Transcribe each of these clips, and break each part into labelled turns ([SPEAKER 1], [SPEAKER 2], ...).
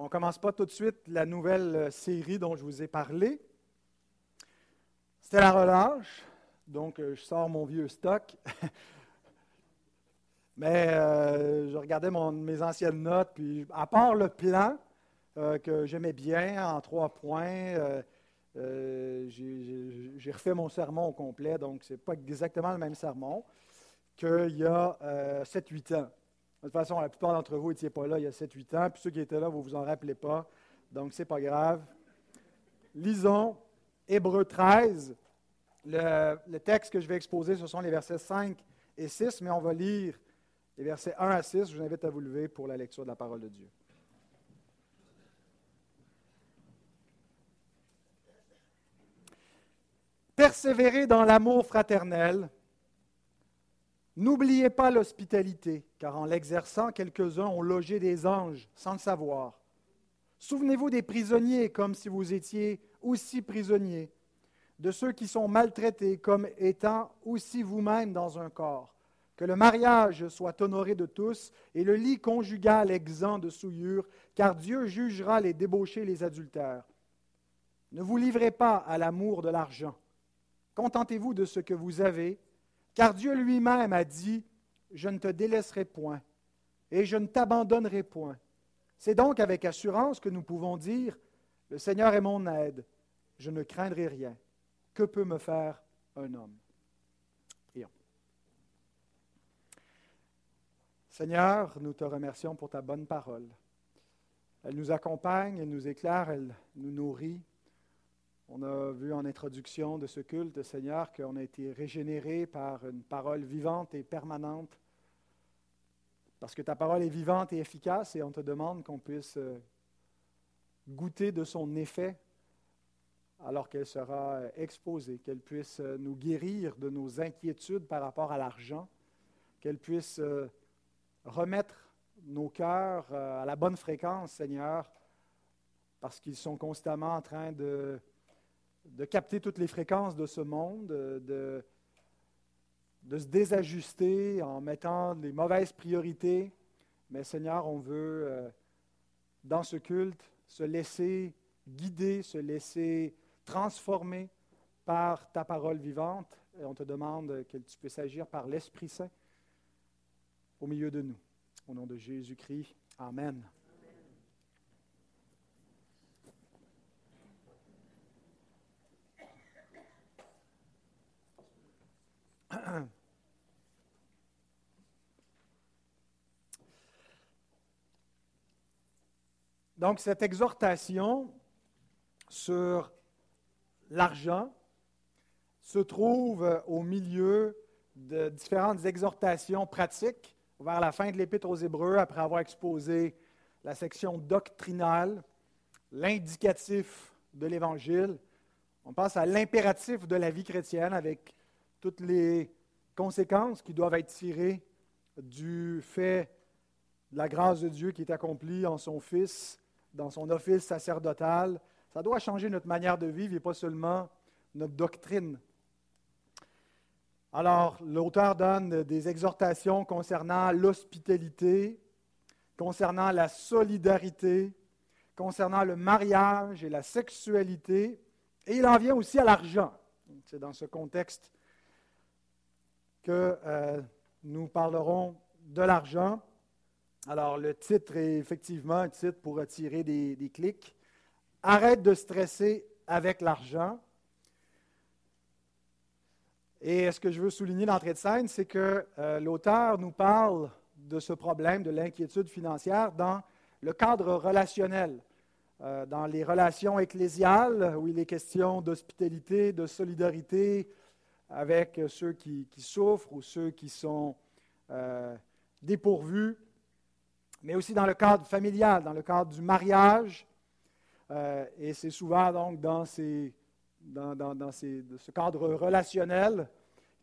[SPEAKER 1] On ne commence pas tout de suite la nouvelle euh, série dont je vous ai parlé. C'était la relâche, donc euh, je sors mon vieux stock. Mais euh, je regardais mes anciennes notes, puis à part le plan que j'aimais bien en trois points, j'ai refait mon sermon au complet, donc ce n'est pas exactement le même sermon qu'il y a 7-8 ans. De toute façon, la plupart d'entre vous n'étiez pas là il y a 7-8 ans, puis ceux qui étaient là, vous ne vous en rappelez pas. Donc, ce n'est pas grave. Lisons Hébreu 13. Le, texte que je vais exposer, ce sont les versets 5 et 6, mais on va lire les versets 1 à 6. Je vous invite à vous lever pour la lecture de la parole de Dieu. Persévérez dans l'amour fraternel N'oubliez pas l'hospitalité, car en l'exerçant, quelques-uns ont logé des anges sans le savoir. Souvenez-vous des prisonniers comme si vous étiez aussi prisonniers, de ceux qui sont maltraités comme étant aussi vous-même dans un corps. Que le mariage soit honoré de tous et le lit conjugal exempt de souillure, car Dieu jugera les débauchés et les adultères. Ne vous livrez pas à l'amour de l'argent. Contentez-vous de ce que vous avez car Dieu lui-même a dit, je ne te délaisserai point et je ne t'abandonnerai point. C'est donc avec assurance que nous pouvons dire, le Seigneur est mon aide, je ne craindrai rien. Que peut me faire un homme? Prions. Seigneur, nous te remercions pour ta bonne parole. Elle nous accompagne, elle nous éclaire, elle nous nourrit. On a vu en introduction de ce culte, Seigneur, qu'on a été régénéré par une parole vivante et permanente. Parce que ta parole est vivante et efficace et on te demande qu'on puisse euh, goûter de son effet alors qu'elle sera euh, exposée, qu'elle puisse euh, nous guérir de nos inquiétudes par rapport à l'argent, qu'elle puisse remettre nos cœurs à la bonne fréquence, Seigneur, parce qu'ils sont constamment en train de de capter toutes les fréquences de ce monde, de, se désajuster en mettant les mauvaises priorités. Mais Seigneur, on veut, euh, dans ce culte, se laisser guider, se laisser transformer par ta parole vivante. Et on te demande que tu puisses agir par l'Esprit Saint au milieu de nous. Au nom de Jésus-Christ. Amen. Donc, cette exhortation sur l'argent se trouve au milieu de différentes exhortations pratiques vers la fin de l'Épître aux Hébreux, après avoir exposé la section doctrinale, l'indicatif de l'Évangile. On passe à l'impératif de la vie chrétienne avec toutes les conséquences qui doivent être tirées du fait de la grâce de Dieu qui est accomplie en son Fils dans son office sacerdotal. Ça doit changer notre manière de vivre et pas seulement notre doctrine. Alors, l'auteur donne des exhortations concernant l'hospitalité, concernant la solidarité, concernant le mariage et la sexualité, et il en vient aussi à l'argent. C'est dans ce contexte que euh, nous parlerons de l'argent. Alors, le titre est effectivement un titre pour attirer des, clics. Arrête de stresser avec l'argent. Et ce que je veux souligner d'entrée de scène, c'est que euh, l'auteur nous parle de ce problème de l'inquiétude financière dans le cadre relationnel, euh, dans les relations ecclésiales, où il est question d'hospitalité, de solidarité avec ceux qui, souffrent ou ceux qui sont euh, dépourvus mais aussi dans le cadre familial, dans le cadre du mariage. Euh, et c'est souvent donc dans, ces, dans, ce cadre relationnel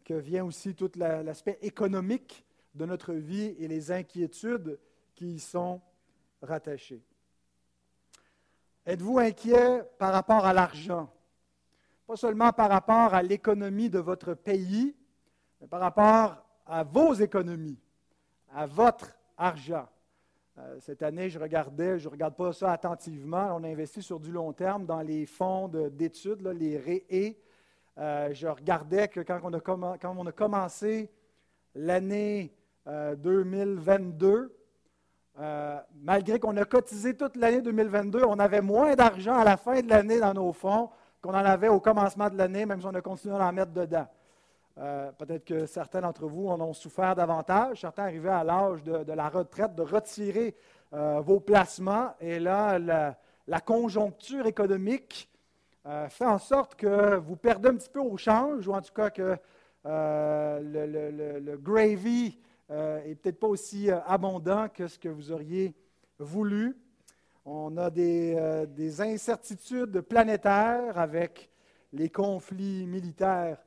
[SPEAKER 1] que vient aussi tout l'aspect économique de notre vie et les inquiétudes qui y sont rattachées. Êtes-vous inquiet par rapport à l'argent? Pas seulement par rapport à l'économie de votre pays, mais par rapport à vos économies, à votre argent. Euh, cette année, je regardais, je ne regarde pas ça attentivement. On a investi sur du long terme dans les fonds d'études, les REE. Euh, je regardais que quand on a, commencé l'année 2022, euh, malgré qu'on a cotisé toute l'année 2022, on avait moins d'argent à la fin de l'année dans nos fonds qu'on en avait au commencement de l'année, même si on a continué à en mettre dedans. Euh, peut-être que certains d'entre vous en ont souffert davantage. Certains arrivaient à l'âge de, la retraite de retirer euh, vos placements. Et là, la, conjoncture économique euh, fait en sorte que vous perdez un petit peu au change, ou en tout cas que le, gravy est peut-être pas aussi abondant que ce que vous auriez voulu. On a des, des incertitudes planétaires avec les conflits militaires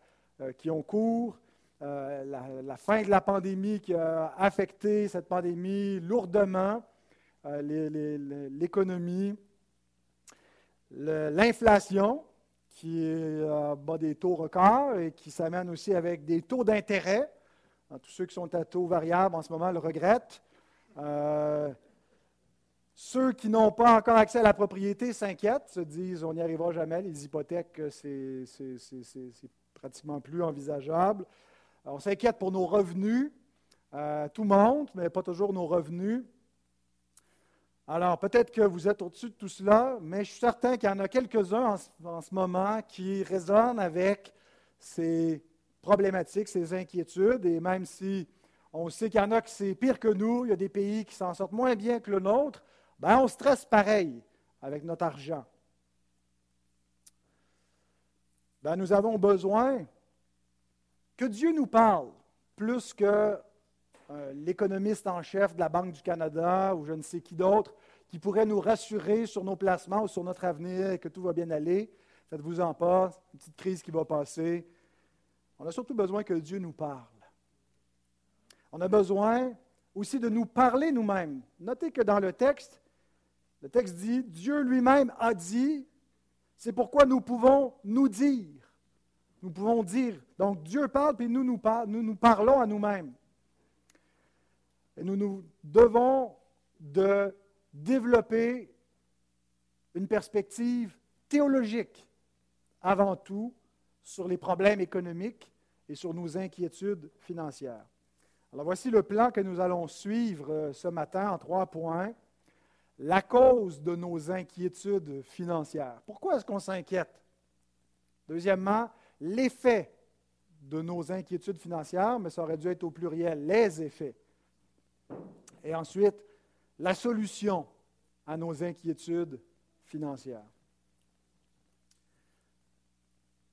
[SPEAKER 1] qui ont cours, euh, la, fin de la pandémie qui a affecté cette pandémie lourdement, euh, l'économie, l'inflation qui bat des taux records et qui s'amène aussi avec des taux d'intérêt. Tous ceux qui sont à taux variables en ce moment le regrettent. Ceux qui n'ont pas encore accès à la propriété s'inquiètent, se disent on n'y arrivera jamais, les hypothèques, c'est pratiquement plus envisageable. on s'inquiète pour nos revenus. Euh, tout monte, mais pas toujours nos revenus. Alors, peut-être que vous êtes au-dessus de tout cela, mais je suis certain qu'il y en a quelques-uns en, ce moment qui résonnent avec ces problématiques, ces inquiétudes, et même si on sait qu'il y en a qui c'est pire que nous, il y a des pays qui s'en sortent moins bien que le nôtre, ben on stresse pareil avec notre argent. Ben, nous avons besoin que Dieu nous parle plus que euh, l'économiste en chef de la Banque du Canada ou je ne sais qui d'autre qui pourrait nous rassurer sur nos placements ou sur notre avenir et que tout va bien aller. Faites-vous en pas, une petite crise qui va passer. On a surtout besoin que Dieu nous parle. On a besoin aussi de nous parler nous-mêmes. Notez que dans le texte, le texte dit, Dieu lui-même a dit, c'est pourquoi nous pouvons nous dire. Nous pouvons dire. Donc Dieu parle, puis nous nous, parlons à nous-mêmes. Et nous nous devons de développer une perspective théologique avant tout sur les problèmes économiques et sur nos inquiétudes financières. Alors voici le plan que nous allons suivre euh, ce matin en trois points la cause de nos inquiétudes financières. Pourquoi est-ce qu'on s'inquiète? Deuxièmement, l'effet de nos inquiétudes financières, mais ça aurait dû être au pluriel, les effets. Et ensuite, la solution à nos inquiétudes financières.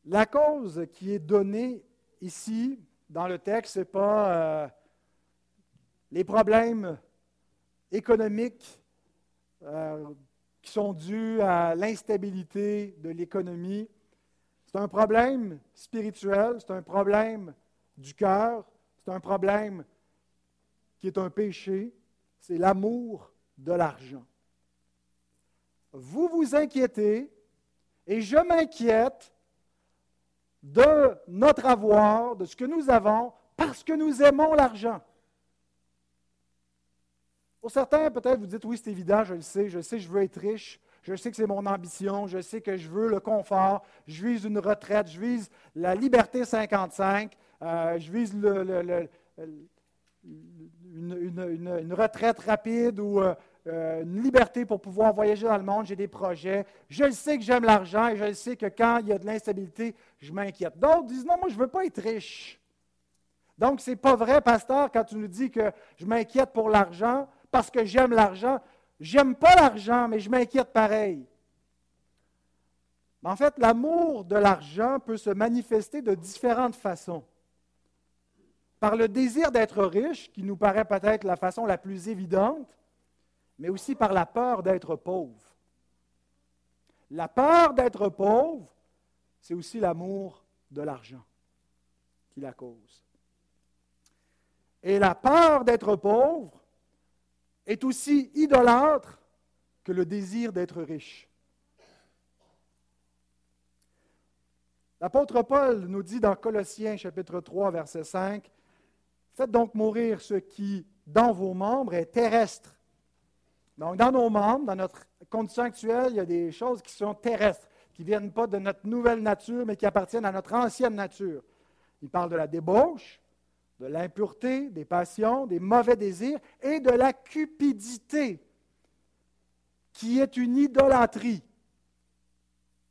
[SPEAKER 1] La cause qui est donnée ici dans le texte, ce n'est pas euh, les problèmes économiques euh, qui sont dus à l'instabilité de l'économie. C'est un problème spirituel, c'est un problème du cœur, c'est un problème qui est un péché, c'est l'amour de l'argent. Vous vous inquiétez et je m'inquiète de notre avoir, de ce que nous avons, parce que nous aimons l'argent. Pour certains, peut-être vous dites, oui, c'est évident, je le sais, je sais, je veux être riche, je sais que c'est mon ambition, je sais que je veux le confort, je vise une retraite, je vise la liberté 55, euh, je vise une, retraite rapide ou euh, euh, une liberté pour pouvoir voyager dans le monde, j'ai des projets. Je sais que j'aime l'argent et je sais que quand il y a de l'instabilité, je m'inquiète. D'autres disent, non, moi, je ne veux pas être riche. Donc, ce n'est pas vrai, pasteur, quand tu nous dis que je m'inquiète pour l'argent parce que j'aime l'argent. J'aime pas l'argent, mais je m'inquiète pareil. En fait, l'amour de l'argent peut se manifester de différentes façons. Par le désir d'être riche, qui nous paraît peut-être la façon la plus évidente, mais aussi par la peur d'être pauvre. La peur d'être pauvre, c'est aussi l'amour de l'argent qui la cause. Et la peur d'être pauvre, est aussi idolâtre que le désir d'être riche. L'apôtre Paul nous dit dans Colossiens chapitre 3 verset 5, Faites donc mourir ce qui, dans vos membres, est terrestre, Donc, dans nos membres, dans notre condition actuelle, il y a des choses qui sont terrestres, qui ne viennent pas de notre nouvelle nature, mais qui appartiennent à notre ancienne nature. Il parle de la débauche, de l'impureté, des passions, des mauvais désirs et de la cupidité, qui est une idolâtrie,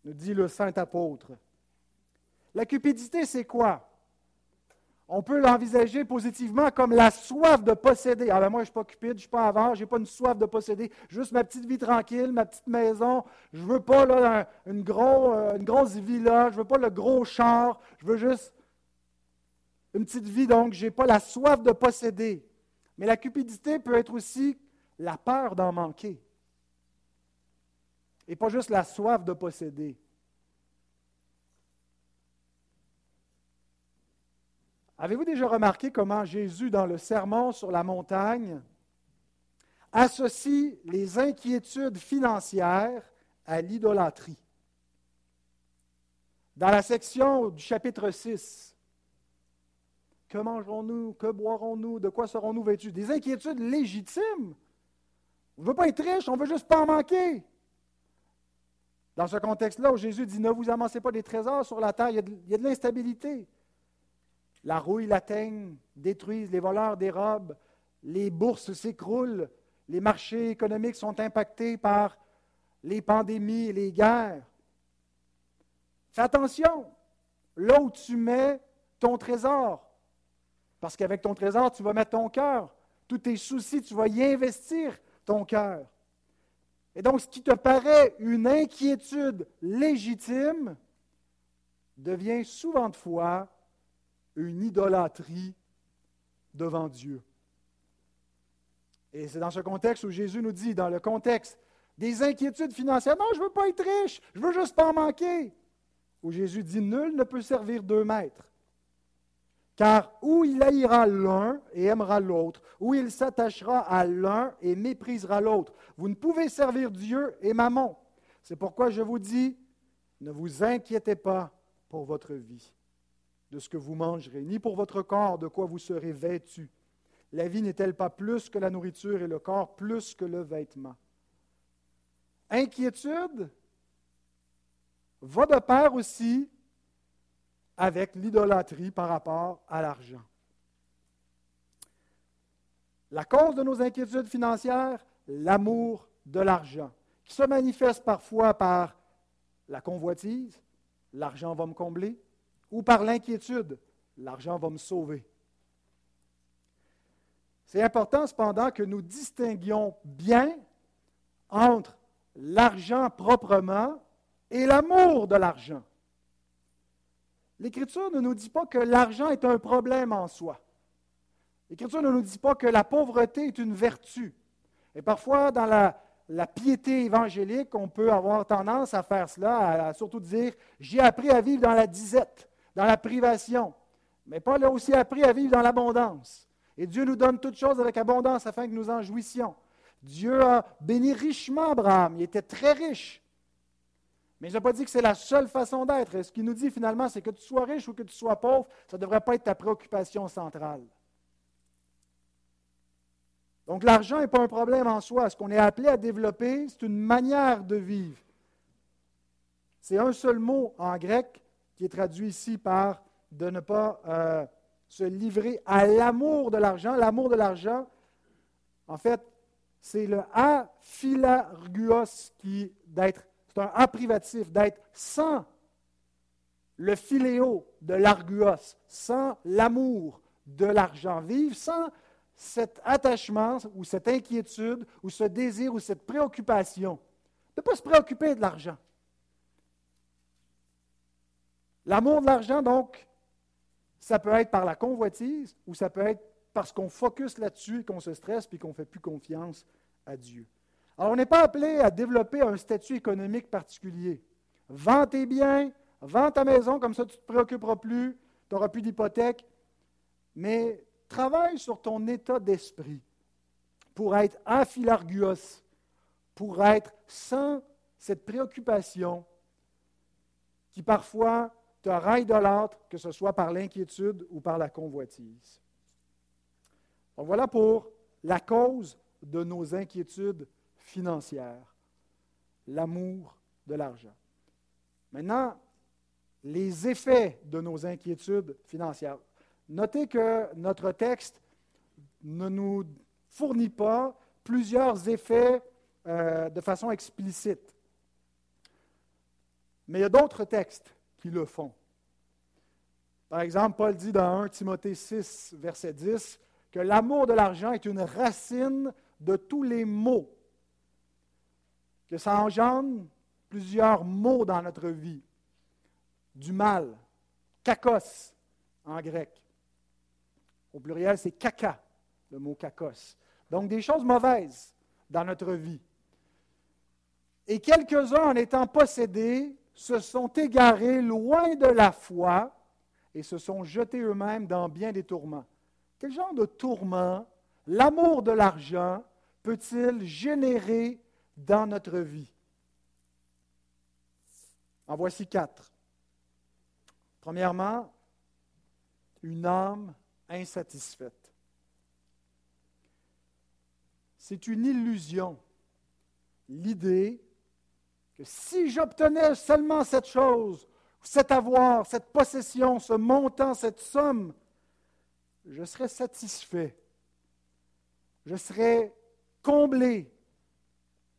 [SPEAKER 1] nous dit le saint apôtre. La cupidité, c'est quoi? On peut l'envisager positivement comme la soif de posséder. Ah ben moi, je ne suis pas cupide, je ne suis pas avare, je n'ai pas une soif de posséder. Juste ma petite vie tranquille, ma petite maison. Je ne veux pas une, euh, une grosse villa, je ne veux pas le gros char. Je veux juste une petite vie, donc je n'ai pas la soif de posséder. Mais la cupidité peut être aussi la peur d'en manquer. Et pas juste la soif de posséder. Avez-vous déjà remarqué comment Jésus, dans le sermon sur la montagne, associe les inquiétudes financières à l'idolâtrie? Dans la section du chapitre 6, que mangerons-nous? Que boirons-nous? De quoi serons-nous vêtus? Des inquiétudes légitimes. On ne veut pas être riche, on veut juste pas en manquer. Dans ce contexte-là où Jésus dit Ne vous amassez pas des trésors sur la terre, il y a de l'instabilité. La rouille l'atteigne, détruisent, les voleurs dérobent, les bourses s'écroulent, les marchés économiques sont impactés par les pandémies et les guerres. Fais attention, là où tu mets ton trésor, parce qu'avec ton trésor, tu vas mettre ton cœur. Tous tes soucis, tu vas y investir ton cœur. Et donc, ce qui te paraît une inquiétude légitime devient souvent de fois une idolâtrie devant Dieu. Et c'est dans ce contexte où Jésus nous dit, dans le contexte des inquiétudes financières, non, je ne veux pas être riche, je veux juste pas manquer. Où Jésus dit, nul ne peut servir deux maîtres. Car où il haïra l'un et aimera l'autre, ou il s'attachera à l'un et méprisera l'autre. Vous ne pouvez servir Dieu et Mammon. C'est pourquoi je vous dis, ne vous inquiétez pas pour votre vie de ce que vous mangerez, ni pour votre corps de quoi vous serez vêtu. La vie n'est-elle pas plus que la nourriture et le corps plus que le vêtement? Inquiétude va de pair aussi avec l'idolâtrie par rapport à l'argent. La cause de nos inquiétudes financières, l'amour de l'argent, qui se manifeste parfois par la convoitise, l'argent va me combler, ou par l'inquiétude, l'argent va me sauver. C'est important cependant que nous distinguions bien entre l'argent proprement et l'amour de l'argent. L'Écriture ne nous dit pas que l'argent est un problème en soi. L'Écriture ne nous dit pas que la pauvreté est une vertu. Et parfois, dans la, piété évangélique, on peut avoir tendance à faire cela, à surtout dire J'ai appris à vivre dans la disette dans la privation. Mais Paul a aussi appris à vivre dans l'abondance. Et Dieu nous donne toutes choses avec abondance afin que nous en jouissions. Dieu a béni richement Abraham. Il était très riche. Mais je n'ai pas dit que c'est la seule façon d'être. Ce qu'il nous dit finalement, c'est que tu sois riche ou que tu sois pauvre, ça ne devrait pas être ta préoccupation centrale. Donc l'argent n'est pas un problème en soi. Ce qu'on est appelé à développer, c'est une manière de vivre. C'est un seul mot en grec qui est traduit ici par de ne pas euh, se livrer à l'amour de l'argent. L'amour de l'argent, en fait, c'est le a philarguos qui d'être, c'est un a privatif, d'être sans le philéo de l'arguos, sans l'amour de l'argent. Vivre sans cet attachement ou cette inquiétude ou ce désir ou cette préoccupation. De ne pas se préoccuper de l'argent. L'amour de l'argent, donc, ça peut être par la convoitise ou ça peut être parce qu'on focus là-dessus et qu'on se stresse puis qu'on ne fait plus confiance à Dieu. Alors, on n'est pas appelé à développer un statut économique particulier. Vends tes biens, vends ta maison, comme ça tu ne te préoccuperas plus, tu n'auras plus d'hypothèque. Mais travaille sur ton état d'esprit pour être aphilarguos, pour être sans cette préoccupation qui parfois te de l'autre, que ce soit par l'inquiétude ou par la convoitise. voilà pour la cause de nos inquiétudes financière, l'amour de l'argent. Maintenant, les effets de nos inquiétudes financières. Notez que notre texte ne nous fournit pas plusieurs effets euh, de façon explicite. Mais il y a d'autres textes qui le font. Par exemple, Paul dit dans 1 Timothée 6, verset 10, que l'amour de l'argent est une racine de tous les maux, que ça engendre plusieurs maux dans notre vie, du mal, kakos en grec. Au pluriel, c'est caca, le mot kakos. Donc des choses mauvaises dans notre vie. Et quelques-uns, en étant possédés, se sont égarés loin de la foi et se sont jetés eux-mêmes dans bien des tourments. Quel genre de tourment? L'amour de l'argent peut-il générer dans notre vie? En voici quatre. Premièrement, une âme insatisfaite. C'est une illusion, l'idée que si j'obtenais seulement cette chose, cet avoir, cette possession, ce montant, cette somme, je serais satisfait. Je serais comblé.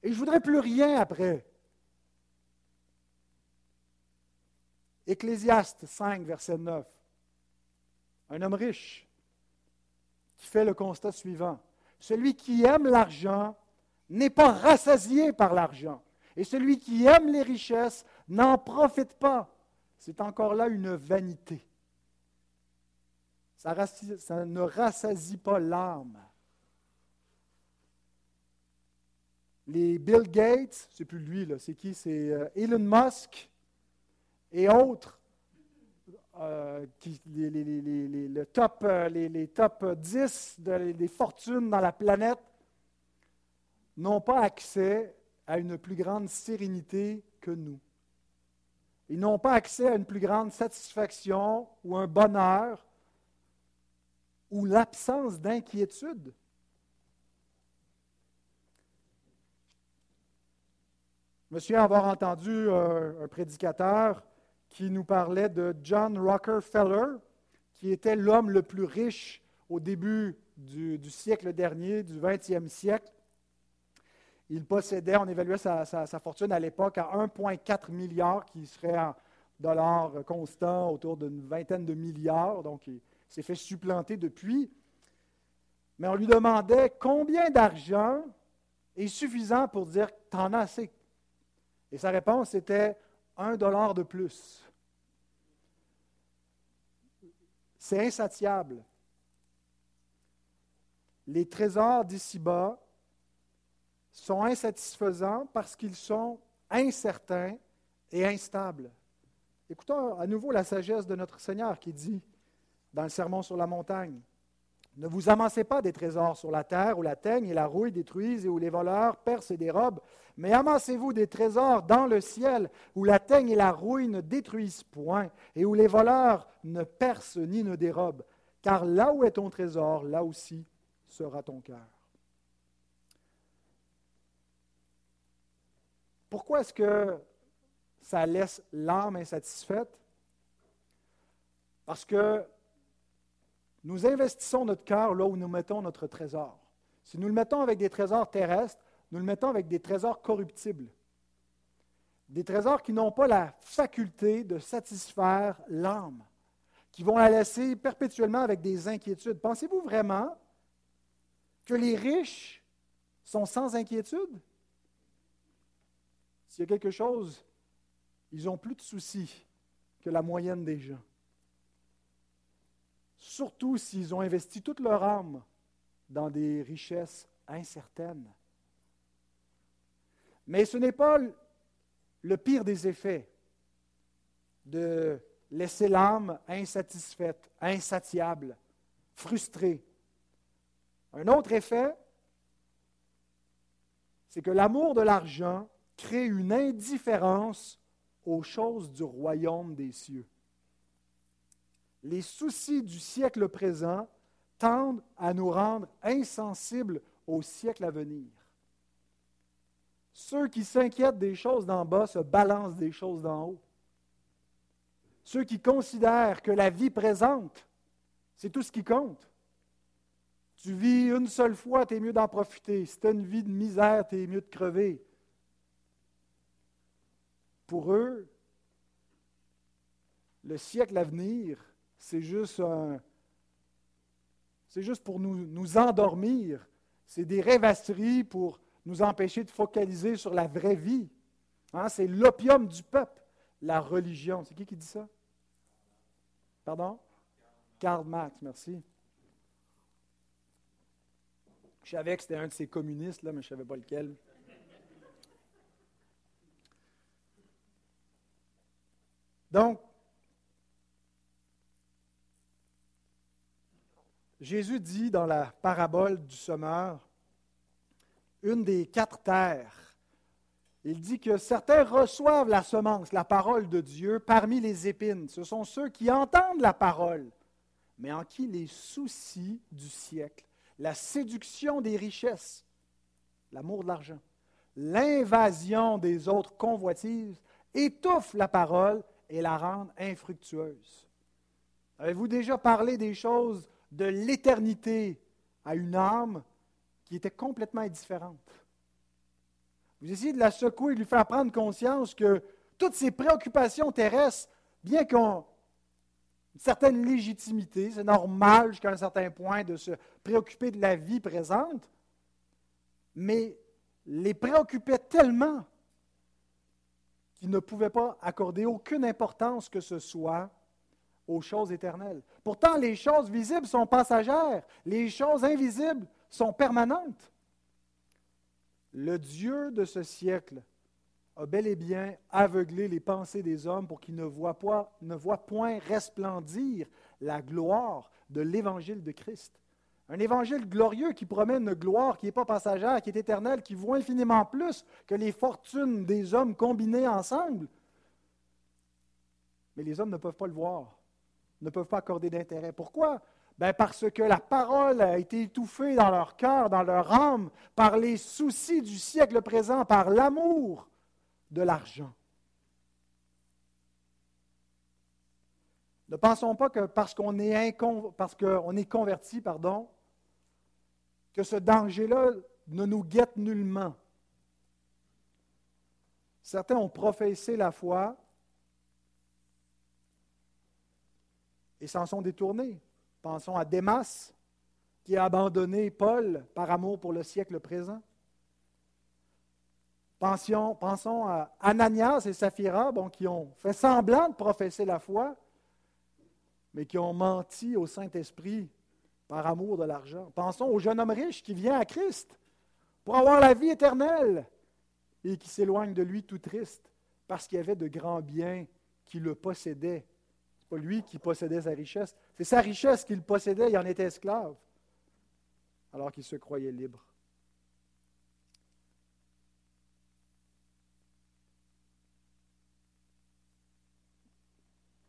[SPEAKER 1] Et je ne voudrais plus rien après. Ecclésiaste 5, verset 9. Un homme riche qui fait le constat suivant. Celui qui aime l'argent n'est pas rassasié par l'argent. Et celui qui aime les richesses n'en profite pas. C'est encore là une vanité. Ça, ne rassasie pas l'âme. Les Bill Gates, c'est plus lui, c'est qui? C'est euh, Elon Musk et autres, euh, qui, les, le top, euh, les, top 10 des fortunes dans la planète, n'ont pas accès à une plus grande sérénité que nous. Ils n'ont pas accès à une plus grande satisfaction ou un bonheur ou l'absence d'inquiétude. Me souviens avoir entendu euh, un, prédicateur qui nous parlait de John Rockefeller, qui était l'homme le plus riche au début du, siècle dernier, du 20e siècle. Il possédait, on évaluait sa, fortune à l'époque à 1,4 milliard, qui serait en dollars constants autour d'une vingtaine de milliards. Donc, il s'est fait supplanter depuis. Mais on lui demandait combien d'argent est suffisant pour dire t'en as assez. Et sa réponse était un dollar de plus. C'est insatiable. Les trésors d'ici-bas sont insatisfaisants parce qu'ils sont incertains et instables. Écoutons à nouveau la sagesse de notre Seigneur qui dit dans le Sermon sur la montagne, Ne vous amassez pas des trésors sur la terre où la teigne et la rouille détruisent et où les voleurs percent et dérobent, mais amassez-vous des trésors dans le ciel où la teigne et la rouille ne détruisent point et où les voleurs ne percent ni ne dérobent, car là où est ton trésor, là aussi sera ton cœur. Pourquoi est-ce que ça laisse l'âme insatisfaite? Parce que nous investissons notre cœur là où nous mettons notre trésor. Si nous le mettons avec des trésors terrestres, nous le mettons avec des trésors corruptibles. Des trésors qui n'ont pas la faculté de satisfaire l'âme, qui vont la laisser perpétuellement avec des inquiétudes. Pensez-vous vraiment que les riches sont sans inquiétude? S'il y a quelque chose, ils ont plus de soucis que la moyenne des gens. Surtout s'ils ont investi toute leur âme dans des richesses incertaines. Mais ce n'est pas le pire des effets de laisser l'âme insatisfaite, insatiable, frustrée. Un autre effet, c'est que l'amour de l'argent crée une indifférence aux choses du royaume des cieux. Les soucis du siècle présent tendent à nous rendre insensibles au siècle à venir. Ceux qui s'inquiètent des choses d'en bas se balancent des choses d'en haut. Ceux qui considèrent que la vie présente, c'est tout ce qui compte. Tu vis une seule fois, tu es mieux d'en profiter. Si tu une vie de misère, tu es mieux de crever. Pour eux, le siècle à venir, c'est juste pour nous, nous endormir. C'est des rêvasseries pour nous empêcher de focaliser sur la vraie vie. Hein, c'est l'opium du peuple, la religion. C'est qui qui dit ça? Pardon? Karl Marx, merci. Je savais que c'était un de ces communistes, là, mais je ne savais pas lequel. Donc, Jésus dit dans la parabole du semeur, une des quatre terres, il dit que certains reçoivent la semence, la parole de Dieu, parmi les épines. Ce sont ceux qui entendent la parole, mais en qui les soucis du siècle, la séduction des richesses, l'amour de l'argent, l'invasion des autres convoitises étouffent la parole et la rendent infructueuse. Avez-vous déjà parlé des choses de l'éternité à une âme qui était complètement indifférente. Vous essayez de la secouer, de lui faire prendre conscience que toutes ces préoccupations terrestres, bien qu'on une certaine légitimité, c'est normal jusqu'à un certain point de se préoccuper de la vie présente, mais les préoccupait tellement qu'il ne pouvait pas accorder aucune importance que ce soit aux choses éternelles. Pourtant, les choses visibles sont passagères, les choses invisibles sont permanentes. Le Dieu de ce siècle a bel et bien aveuglé les pensées des hommes pour qu'ils ne voient, pas, ne voient point resplendir la gloire de l'évangile de Christ. Un évangile glorieux qui promet une gloire qui n'est pas passagère, qui est éternelle, qui vaut infiniment plus que les fortunes des hommes combinées ensemble. Mais les hommes ne peuvent pas le voir ne peuvent pas accorder d'intérêt. Pourquoi? Ben parce que la parole a été étouffée dans leur cœur, dans leur âme, par les soucis du siècle présent, par l'amour de l'argent. Ne pensons pas que parce qu'on est, parce converti, pardon, que ce danger-là ne nous guette nullement. Certains ont professé la foi, et s'en sont détournés. Pensons à Démas, qui a abandonné Paul par amour pour le siècle présent. Pensons à Ananias et Saphira, bon, qui ont fait semblant de professer la foi, mais qui ont menti au Saint-Esprit par amour de l'argent. Pensons au jeune homme riche qui vient à Christ pour avoir la vie éternelle et qui s'éloigne de lui tout triste parce qu'il y avait de grands biens qui le possédaient pas lui qui possédait sa richesse. C'est sa richesse qu'il possédait, il en était esclave, alors qu'il se croyait libre.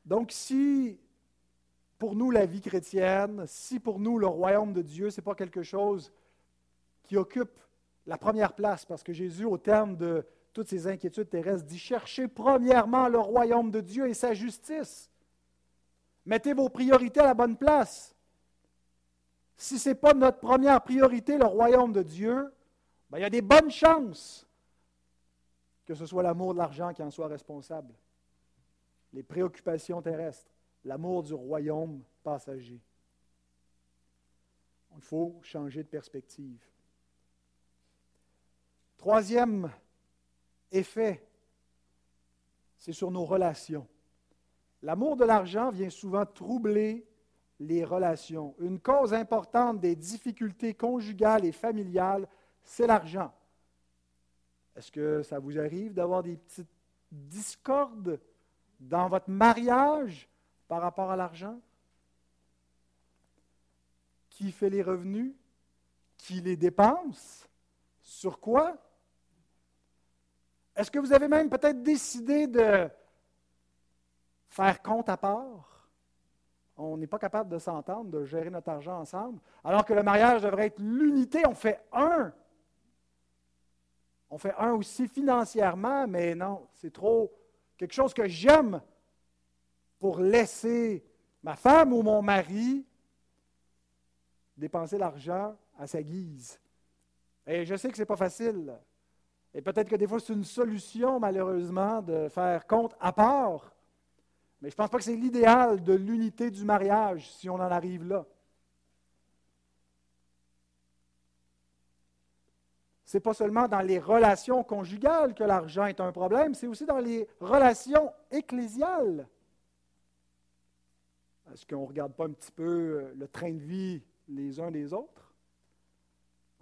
[SPEAKER 1] Donc, si pour nous la vie chrétienne, si pour nous le royaume de Dieu, ce n'est pas quelque chose qui occupe la première place, parce que Jésus, au terme de toutes ces inquiétudes terrestres, dit cherchez premièrement le royaume de Dieu et sa justice. Mettez vos priorités à la bonne place. Si ce n'est pas notre première priorité, le royaume de Dieu, ben, il y a des bonnes chances que ce soit l'amour de l'argent qui en soit responsable. Les préoccupations terrestres, l'amour du royaume passager. Il faut changer de perspective. Troisième effet, c'est sur nos relations. L'amour de l'argent vient souvent troubler les relations. Une cause importante des difficultés conjugales et familiales, c'est l'argent. Est-ce que ça vous arrive d'avoir des petites discordes dans votre mariage par rapport à l'argent? Qui fait les revenus? Qui les dépense? Sur quoi? Est-ce que vous avez même peut-être décidé de faire compte à part. On n'est pas capable de s'entendre, de gérer notre argent ensemble, alors que le mariage devrait être l'unité. On fait un. On fait un aussi financièrement, mais non, c'est trop quelque chose que j'aime pour laisser ma femme ou mon mari dépenser l'argent à sa guise. Et je sais que ce n'est pas facile. Et peut-être que des fois, c'est une solution, malheureusement, de faire compte à part. Mais je ne pense pas que c'est l'idéal de l'unité du mariage si on en arrive là. Ce n'est pas seulement dans les relations conjugales que l'argent est un problème, c'est aussi dans les relations ecclésiales. Est-ce qu'on ne regarde pas un petit peu euh, le train de vie les uns des autres?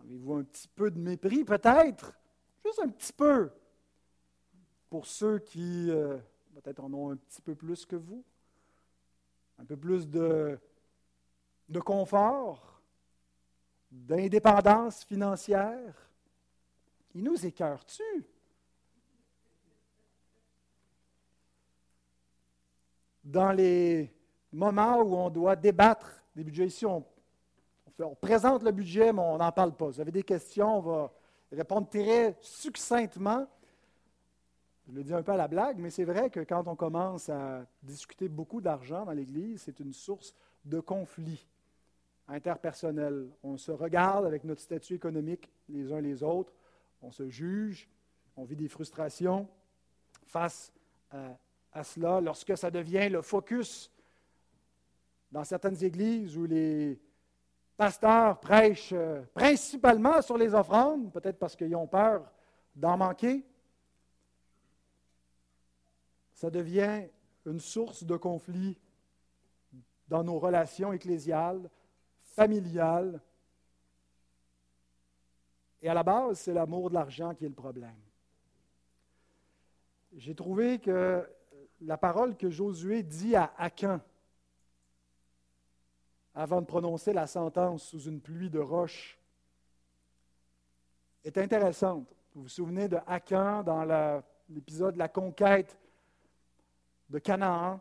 [SPEAKER 1] Avez-vous un petit peu de mépris, peut-être? Juste un petit peu. Pour ceux qui, euh, peut-être, en ont un petit peu plus que vous. Un peu plus de, de confort, d'indépendance financière. Il nous écœure-tu? Dans les moments où on doit débattre des budgets, ici, on, on présente le budget, mais on n'en parle pas. Vous avez des questions, on va répondre très succinctement. Je le dis un peu à la blague, mais c'est vrai que quand on commence à discuter beaucoup d'argent dans l'Église, c'est une source de conflit interpersonnel. On se regarde avec notre statut économique les uns les autres, on se juge, on vit des frustrations face à, à cela. Lorsque ça devient le focus dans certaines églises où les pasteurs prêchent euh, principalement sur les offrandes, peut-être parce qu'ils ont peur d'en manquer, ça devient une source de conflit dans nos relations ecclésiales, familiales. Et à la base, c'est l'amour de l'argent qui est le problème. J'ai trouvé que la parole que Josué dit à Akan, avant de prononcer la sentence sous une pluie de roches est intéressante. Vous vous souvenez de Akan dans l'épisode de la conquête de Canaan,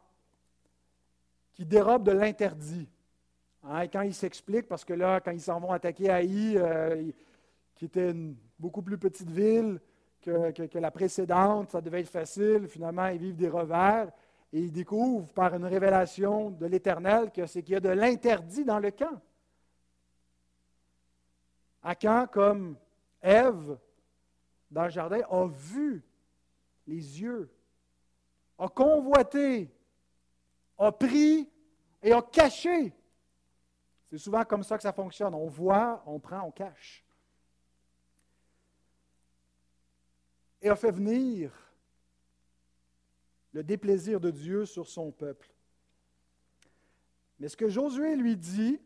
[SPEAKER 1] qui dérobe de l'interdit. Hein, et quand il s'explique, parce que là, quand ils s'en vont attaquer Haï, euh, qui était une beaucoup plus petite ville que, la précédente, ça devait être facile. Finalement, ils vivent des revers et il découvre par une révélation de l'Éternel que c'est qu'il y a de l'interdit dans le camp. Akan, comme Ève, dans le jardin, a vu les yeux, a convoité, a pris et a caché. C'est souvent comme ça que ça fonctionne. On voit, on prend, on cache. Et a fait venir le déplaisir de Dieu sur son peuple. Mais ce que Josué lui dit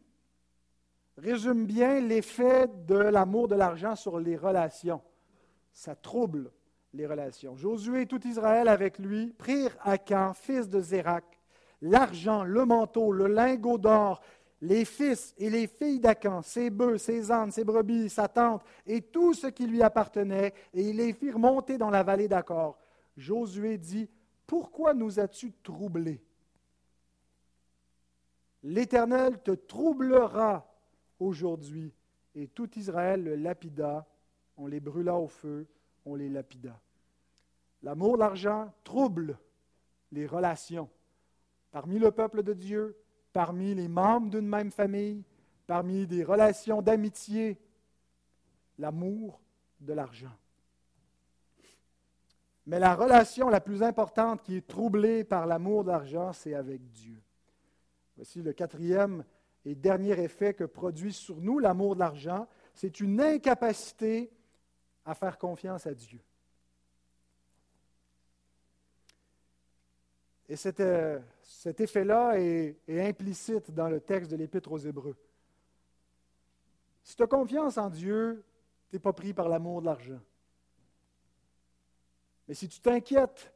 [SPEAKER 1] résume bien l'effet de l'amour de l'argent sur les relations. Ça trouble les relations. Josué et tout Israël avec lui prirent Akan, fils de Zérak, l'argent, le manteau, le lingot d'or, les fils et les filles d'Akan, ses bœufs, ses ânes, ses brebis, sa tente et tout ce qui lui appartenait, et ils les firent monter dans la vallée d'Accor. Josué dit pourquoi nous as-tu troublés? L'Éternel te troublera aujourd'hui. Et tout Israël le lapida, on les brûla au feu, on les lapida. L'amour, l'argent trouble les relations parmi le peuple de Dieu, parmi les membres d'une même famille, parmi des relations d'amitié, l'amour de l'argent. Mais la relation la plus importante qui est troublée par l'amour d'argent, c'est avec Dieu. Voici le quatrième et dernier effet que produit sur nous l'amour de l'argent, c'est une incapacité à faire confiance à Dieu. Et cet, euh, cet effet-là est, est, implicite dans le texte de l'Épître aux Hébreux. Si tu as confiance en Dieu, tu n'es pas pris par l'amour de l'argent. Mais si tu t'inquiètes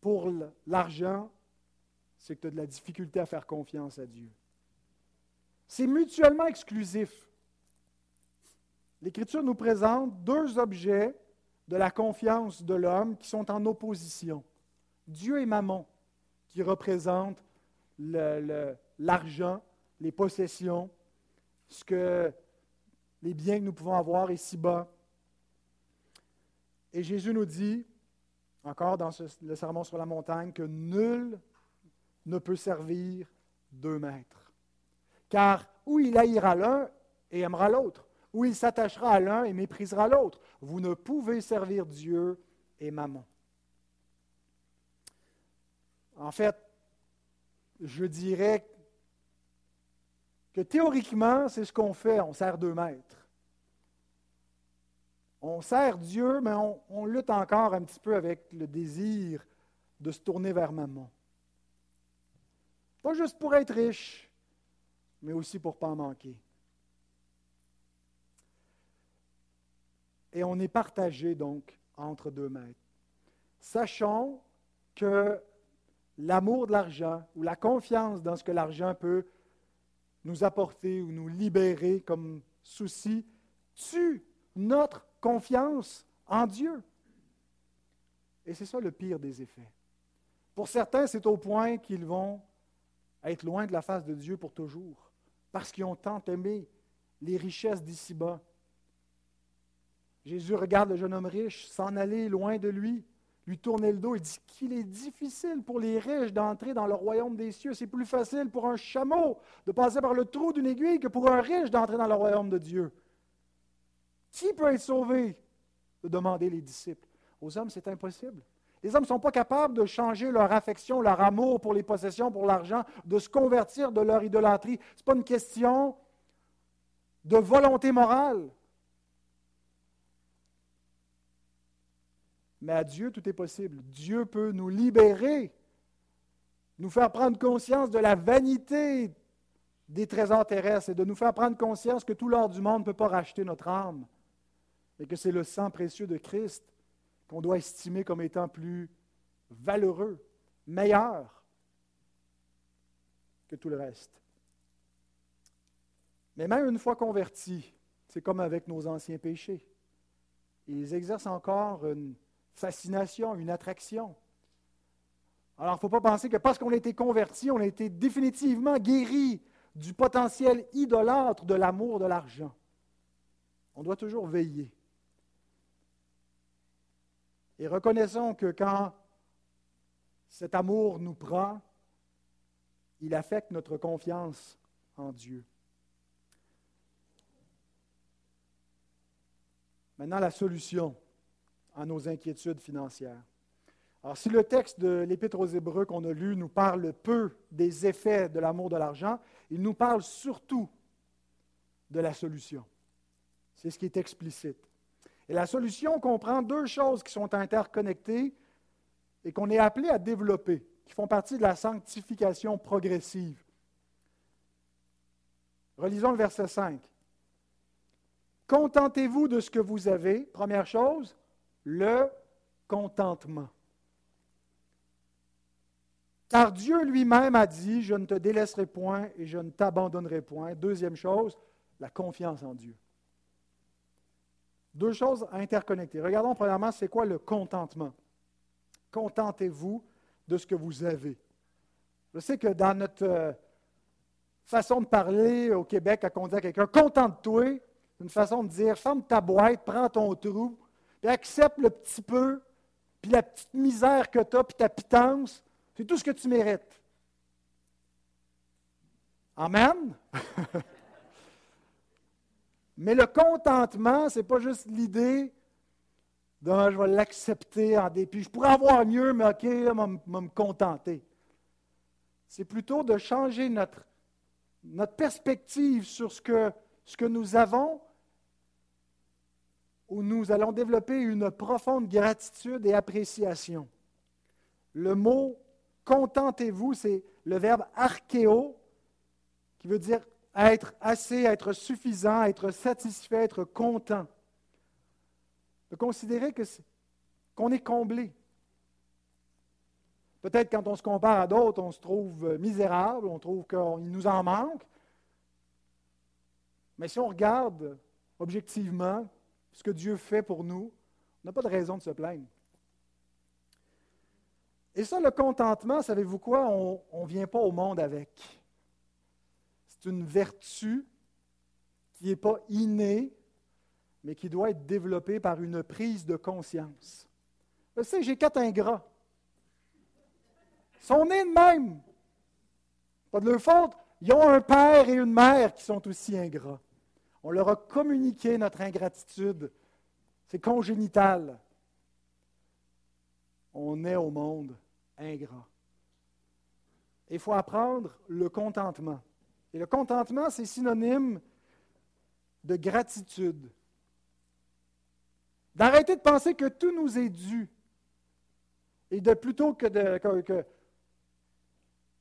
[SPEAKER 1] pour l'argent, c'est que tu as de la difficulté à faire confiance à Dieu. C'est mutuellement exclusif. L'Écriture nous présente deux objets de la confiance de l'homme qui sont en opposition. Dieu et Mammon, qui représentent l'argent, les possessions, ce que, les biens que nous pouvons avoir ici-bas, Et Jésus nous dit, encore dans le sermon sur la montagne, que nul ne peut servir deux maîtres. Car ou il haïra l'un et aimera l'autre, ou il s'attachera à l'un et méprisera l'autre. Vous ne pouvez servir Dieu et Maman. En fait, je dirais que théoriquement, c'est ce qu'on fait, on sert deux maîtres. On sert Dieu, mais on, lutte encore un petit peu avec le désir de se tourner vers maman. Pas juste pour être riche, mais aussi pour ne pas en manquer. Et on est partagé donc entre deux maîtres. Sachons que l'amour de l'argent ou la confiance dans ce que l'argent peut nous apporter ou nous libérer comme souci tue notre confiance en Dieu. Et c'est ça le pire des effets. Pour certains, c'est au point qu'ils vont être loin de la face de Dieu pour toujours, parce qu'ils ont tant aimé les richesses d'ici-bas. Jésus regarde le jeune homme riche s'en aller loin de lui, lui tourner le dos et dit qu'il est difficile pour les riches d'entrer dans le royaume des cieux. C'est plus facile pour un chameau de passer par le trou d'une aiguille que pour un riche d'entrer dans le royaume de Dieu. Qui peut être sauvé? De demander les disciples. Aux hommes, c'est impossible. Les hommes ne sont pas capables de changer leur affection, leur amour pour les possessions, pour l'argent, de se convertir de leur idolâtrie. Ce n'est pas une question de volonté morale. Mais à Dieu, tout est possible. Dieu peut nous libérer, nous faire prendre conscience de la vanité des trésors terrestres et de nous faire prendre conscience que tout l'or du monde ne peut pas racheter notre âme, et que c'est le sang précieux de Christ qu'on doit estimer comme étant plus valeureux, meilleur que tout le reste. Mais même une fois convertis, c'est comme avec nos anciens péchés. Ils exercent encore une une attraction. Alors, il ne faut pas penser que parce qu'on a été converti, on a été définitivement guéri du potentiel idolâtre de l'amour de l'argent. On doit toujours veiller. Et reconnaissons que quand cet amour nous prend, il affecte notre confiance en Dieu. Maintenant, la solution à nos inquiétudes financières. Alors, si le texte de l'Épître aux Hébreux qu'on a lu nous parle peu des effets de l'amour de l'argent, il nous parle surtout de la solution. C'est ce qui est explicite. Et la solution comprend deux choses qui sont interconnectées et qu'on est appelé à développer, qui font partie de la sanctification progressive. Relisons le verset 5. Contentez-vous de ce que vous avez, première chose, le contentement. Car Dieu lui-même a dit, je ne te délaisserai point et je ne t'abandonnerai point. Deuxième chose, la confiance en Dieu. Deux choses interconnectées. Regardons premièrement, c'est quoi le contentement? Contentez-vous de ce que vous avez. Je sais que dans notre euh, façon de parler au Québec, quand on à quelqu'un contente-toi, c'est une façon de dire ferme ta boîte, prends ton trou, accepte le petit peu, puis la petite misère que tu as, puis ta pitance. C'est tout ce que tu mérites. Amen? Mais le contentement, ce n'est pas juste l'idée de ah, je vais l'accepter en dépit. Je pourrais avoir mieux, mais OK, je vais me contenter. C'est plutôt de changer notre, notre perspective sur ce que, ce que nous avons, où nous allons développer une profonde gratitude et appréciation. Le mot contentez-vous, c'est le verbe archéo, qui veut dire être assez, être suffisant, être satisfait, être content. De considérer qu'on est comblé. Peut-être quand on se compare à d'autres, on se trouve misérable, on trouve qu'il nous en manque. Mais si on regarde objectivement ce que Dieu fait pour nous, on n'a pas de raison de se plaindre. Et ça, le contentement, savez-vous quoi? On ne vient pas au monde avec une vertu qui n'est pas innée, mais qui doit être développé par une prise de conscience. Je sais, j'ai quatre ingrats. Ils sont nés de même. Pas de leur faute. Ils ont un père et une mère qui sont aussi ingrats. On leur a communiqué notre ingratitude. C'est congénital. On est au monde ingrat. Il faut apprendre le contentement. Et le contentement, c'est synonyme de gratitude. D'arrêter de penser que tout nous est dû. Et de plutôt que de. Que,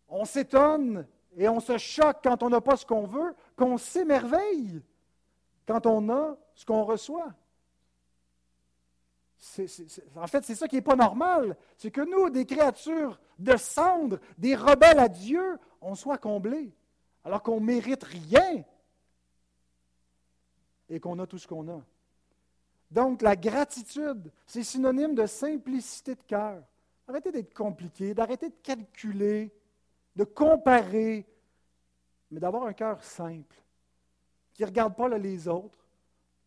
[SPEAKER 1] on s'étonne et on se choque quand on n'a pas ce qu'on veut, qu'on s'émerveille quand on a ce qu'on reçoit. en fait, c'est ça qui n'est pas normal. C'est que nous, des créatures de cendre, des rebelles à Dieu, on soit comblés, alors qu'on ne mérite rien et qu'on a tout ce qu'on a. Donc, la gratitude, c'est synonyme de simplicité de cœur. Arrêtez d'être compliqué, d'arrêter de calculer, de comparer, mais d'avoir un cœur simple, qui ne regarde pas les autres.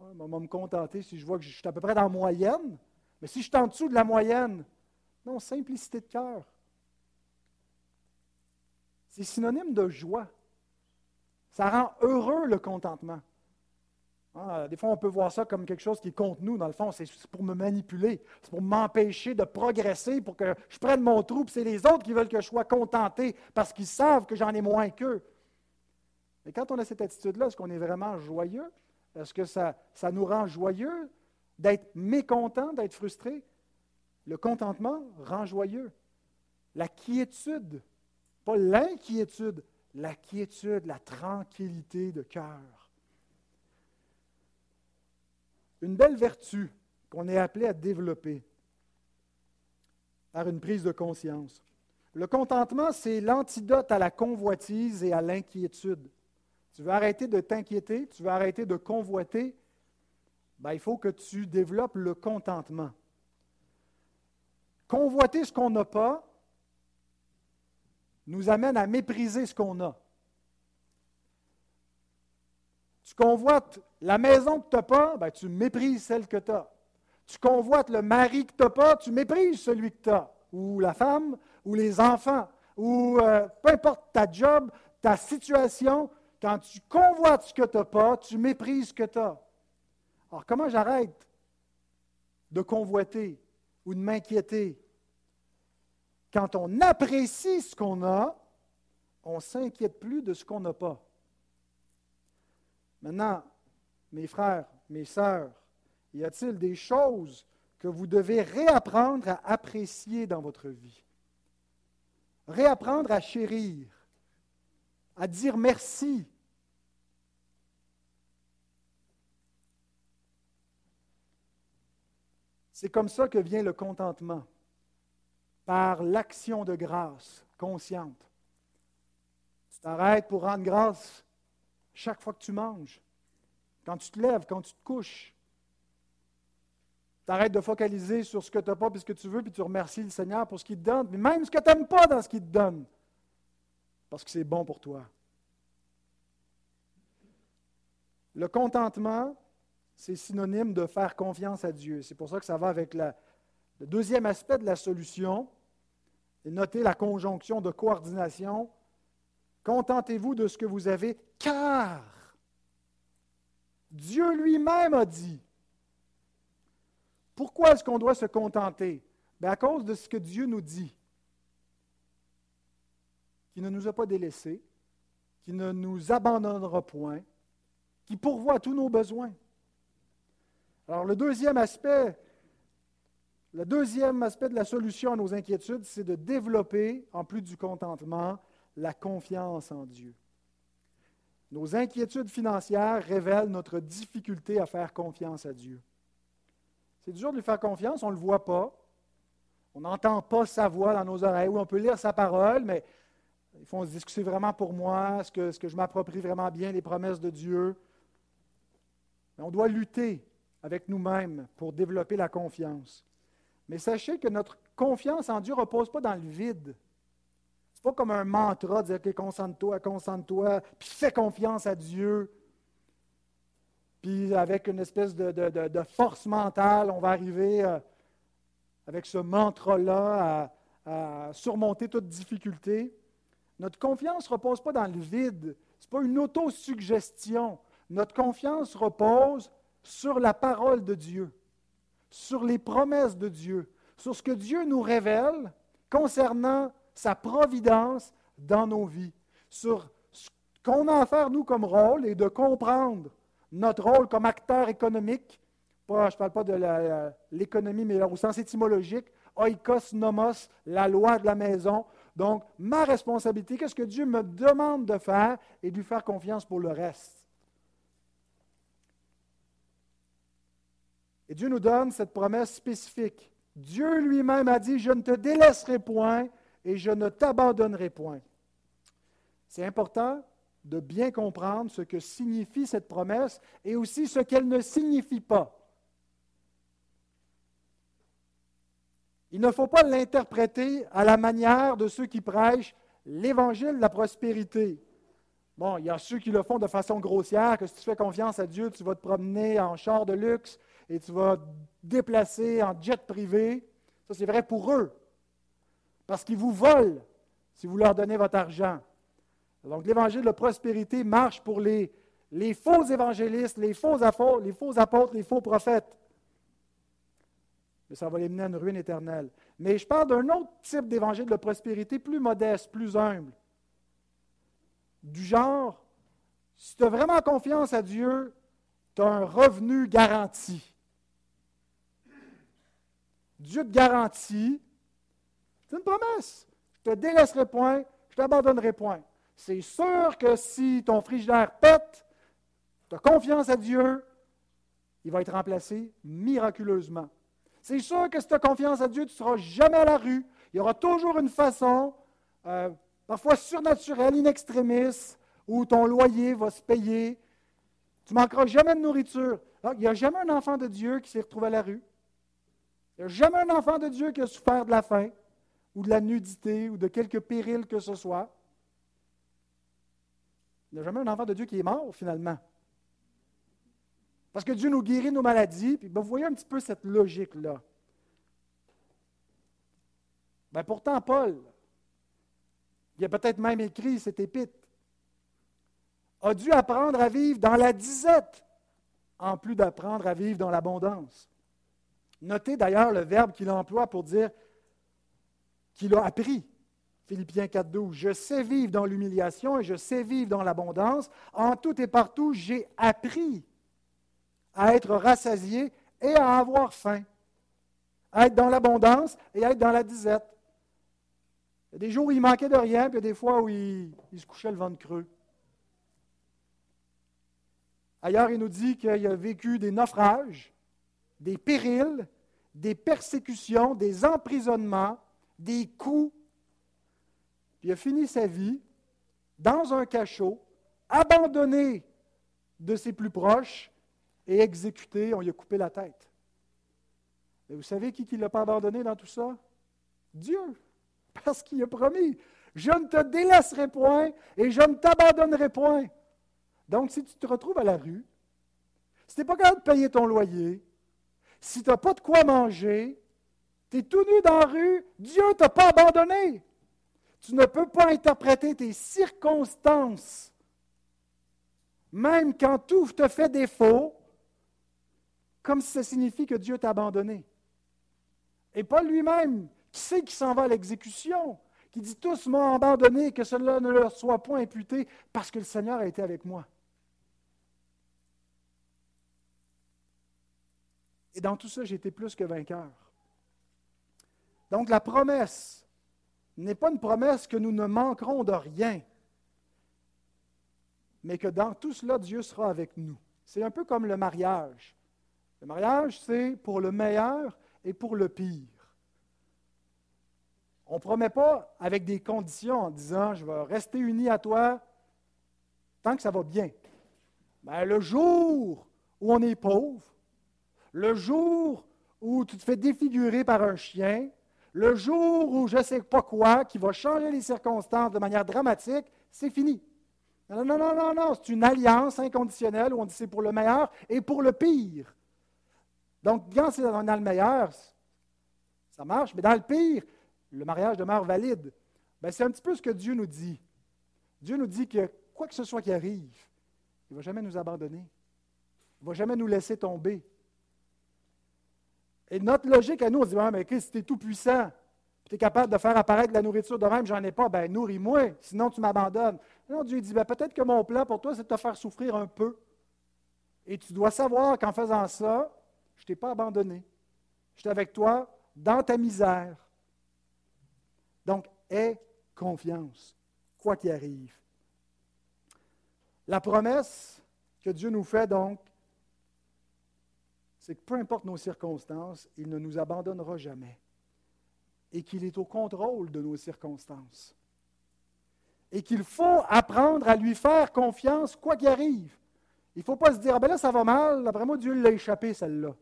[SPEAKER 1] On va me contenter si je vois que je suis à peu près dans la moyenne, mais si je suis en dessous de la moyenne, non, simplicité de cœur. C'est synonyme de joie. Ça rend heureux le contentement. Ah, des fois, on peut voir ça comme quelque chose qui est contre nous. Dans le fond, c'est pour me manipuler, c'est pour m'empêcher de progresser, pour que je prenne mon trou. C'est les autres qui veulent que je sois contenté parce qu'ils savent que j'en ai moins qu'eux. Mais quand on a cette attitude-là, est-ce qu'on est vraiment joyeux? Est-ce que ça, ça nous rend joyeux d'être mécontent, d'être frustré? Le contentement rend joyeux. La quiétude, pas l'inquiétude, la quiétude, la tranquillité de cœur. Une belle vertu qu'on est appelé à développer par une prise de conscience. Le contentement, c'est l'antidote à la convoitise et à l'inquiétude. Tu veux arrêter de t'inquiéter, tu veux arrêter de convoiter, ben, il faut que tu développes le contentement. Convoiter ce qu'on n'a pas nous amène à mépriser ce qu'on a. Tu convoites la maison que tu n'as pas, ben, tu méprises celle que tu as. Tu convoites le mari que tu n'as pas, tu méprises celui que tu as. Ou la femme, ou les enfants, ou euh, peu importe ta job, ta situation, quand tu convoites ce que tu n'as pas, tu méprises ce que tu as. Alors comment j'arrête de convoiter ou de m'inquiéter? Quand on apprécie ce qu'on a, on ne s'inquiète plus de ce qu'on n'a pas. Maintenant, mes frères, mes sœurs, y a-t-il des choses que vous devez réapprendre à apprécier dans votre vie? Réapprendre à chérir, à dire merci. C'est comme ça que vient le contentement, par l'action de grâce consciente. Tu t'arrêtes pour rendre grâce chaque fois que tu manges, quand tu te lèves, quand tu te couches. Tu arrêtes de focaliser sur ce que tu n'as pas et ce que tu veux, puis tu remercies le Seigneur pour ce qu'il te donne, mais même ce que tu n'aimes pas dans ce qu'il te donne, parce que c'est bon pour toi. Le contentement, c'est synonyme de faire confiance à Dieu. C'est pour ça que ça va avec le deuxième aspect de la solution. Et notez la conjonction de coordination Contentez-vous de ce que vous avez, car Dieu lui-même a dit. Pourquoi est-ce qu'on doit se contenter? Bien, à cause de ce que Dieu nous dit, qui ne nous a pas délaissés, qui ne nous abandonnera point, qui pourvoit tous nos besoins. Alors, le deuxième aspect, le deuxième aspect de la solution à nos inquiétudes, c'est de développer, en plus du contentement, la confiance en Dieu. Nos inquiétudes financières révèlent notre difficulté à faire confiance à Dieu. C'est dur de lui faire confiance, on ne le voit pas. On n'entend pas sa voix dans nos oreilles. Oui, on peut lire sa parole, mais il faut se c'est vraiment pour moi, est-ce que, que je m'approprie vraiment bien les promesses de Dieu. Mais on doit lutter avec nous-mêmes pour développer la confiance. Mais sachez que notre confiance en Dieu ne repose pas dans le vide. Ce n'est pas comme un mantra, dire que concentre-toi, concentre-toi, puis fais confiance à Dieu. puis avec une espèce de, force mentale, on va arriver euh, avec ce mantra-là à, à, surmonter toute difficulté. Notre confiance ne repose pas dans le vide. Ce n'est pas une autosuggestion. Notre confiance repose sur la parole de Dieu, sur les promesses de Dieu, sur ce que Dieu nous révèle concernant sa providence dans nos vies, sur ce qu'on a à faire, nous, comme rôle, et de comprendre notre rôle comme acteur économique. je ne parle pas de l'économie, mais au sens étymologique. Oikos nomos, la loi de la maison. Donc, ma responsabilité, qu'est-ce que Dieu me demande de faire et de lui faire confiance pour le reste? Et Dieu nous donne cette promesse spécifique. Dieu lui-même a dit, je ne te délaisserai point et je ne t'abandonnerai point. C'est important de bien comprendre ce que signifie cette promesse et aussi ce qu'elle ne signifie pas. Il ne faut pas l'interpréter à la manière de ceux qui prêchent l'évangile de la prospérité. Bon, il y a ceux qui le font de façon grossière, que si tu fais confiance à Dieu, tu vas te promener en char de luxe et tu vas te déplacer en jet privé. Ça, c'est vrai pour eux. Parce qu'ils vous volent si vous leur donnez votre argent. Donc, l'évangile de prospérité marche pour les, faux évangélistes, les faux apôtres, les faux prophètes. Mais ça va les mener à une ruine éternelle. Mais je parle d'un autre type d'évangile de prospérité plus modeste, plus humble. Du genre, si tu as vraiment confiance à Dieu, tu as un revenu garanti. Dieu te garantit, c'est une promesse. Je te délaisserai point, je ne t'abandonnerai point. C'est sûr que si ton frigidaire pète, tu as confiance à Dieu, il va être remplacé miraculeusement. C'est sûr que si tu as confiance à Dieu, tu ne seras jamais à la rue. Il y aura toujours une façon, euh, parfois surnaturelle, in extremis, où ton loyer va se payer. Tu manqueras jamais de nourriture. il n'y a jamais un enfant de Dieu qui s'est retrouvé à la rue. Il n'y a jamais un enfant de Dieu qui a souffert de la faim ou de la nudité ou de quelque péril que ce soit. Il n'y a jamais un enfant de Dieu qui est mort finalement. Parce que Dieu nous guérit nos maladies. Puis ben, vous voyez un petit peu cette logique-là. Ben, pourtant, Paul, il a peut-être même écrit cet épître, a dû apprendre à vivre dans la disette, en plus d'apprendre à vivre dans l'abondance. Notez d'ailleurs le verbe qu'il emploie pour dire qu'il a appris. Philippiens 4.12, je sais vivre dans l'humiliation et je sais vivre dans l'abondance. En tout et partout, j'ai appris à être rassasié et à avoir faim, à être dans l'abondance et à être dans la disette. Il y a des jours où il manquait de rien, puis il y a des fois où il, il se couchait le ventre creux. Ailleurs, il nous dit qu'il a vécu des naufrages, des périls, des persécutions, des emprisonnements, des coups. Puis il a fini sa vie dans un cachot, abandonné de ses plus proches et exécuté, on lui a coupé la tête. Mais vous savez qui ne l'a pas abandonné dans tout ça? Dieu. Parce qu'il a promis, je ne te délaisserai point et je ne t'abandonnerai point. Donc, si tu te retrouves à la rue, si tu n'es pas capable de payer ton loyer, si tu n'as pas de quoi manger, tu es tout nu dans la rue, Dieu ne t'a pas abandonné. Tu ne peux pas interpréter tes circonstances, même quand tout te fait défaut, comme si ça signifie que Dieu t'a abandonné. Et pas lui-même, qui sait qu'il s'en va à l'exécution, qui dit tous m'ont abandonné, que cela ne leur soit point imputé, parce que le Seigneur a été avec moi. Et dans tout ça, j'ai été plus que vainqueur. Donc la promesse n'est pas une promesse que nous ne manquerons de rien, mais que dans tout cela, Dieu sera avec nous. C'est un peu comme le mariage. Le mariage, c'est pour le meilleur et pour le pire. On ne promet pas avec des conditions en disant je vais rester uni à toi tant que ça va bien. Ben, le jour où on est pauvre, le jour où tu te fais défigurer par un chien, le jour où je ne sais pas quoi, qui va changer les circonstances de manière dramatique, c'est fini. Non, non, non, non, non, c'est une alliance inconditionnelle où on dit c'est pour le meilleur et pour le pire. Donc, quand c'est dans le meilleur, ça marche, mais dans le pire, le mariage demeure valide. Ben, c'est un petit peu ce que Dieu nous dit. Dieu nous dit que quoi que ce soit qui arrive, il ne va jamais nous abandonner. Il ne va jamais nous laisser tomber. Et notre logique à nous, on se dit mais Christ, tu es tout puissant, tu es capable de faire apparaître la nourriture de même, j'en ai pas, ben nourris-moi, sinon tu m'abandonnes. Non, Dieu dit ben, peut-être que mon plan pour toi, c'est de te faire souffrir un peu. Et tu dois savoir qu'en faisant ça, je ne t'ai pas abandonné. Je suis avec toi dans ta misère. Donc, aie confiance, quoi qu'il arrive. La promesse que Dieu nous fait, donc, c'est que peu importe nos circonstances, il ne nous abandonnera jamais. Et qu'il est au contrôle de nos circonstances. Et qu'il faut apprendre à lui faire confiance, quoi qu'il arrive. Il ne faut pas se dire, ah ben là, ça va mal, d'après moi, Dieu l'a échappé, celle-là.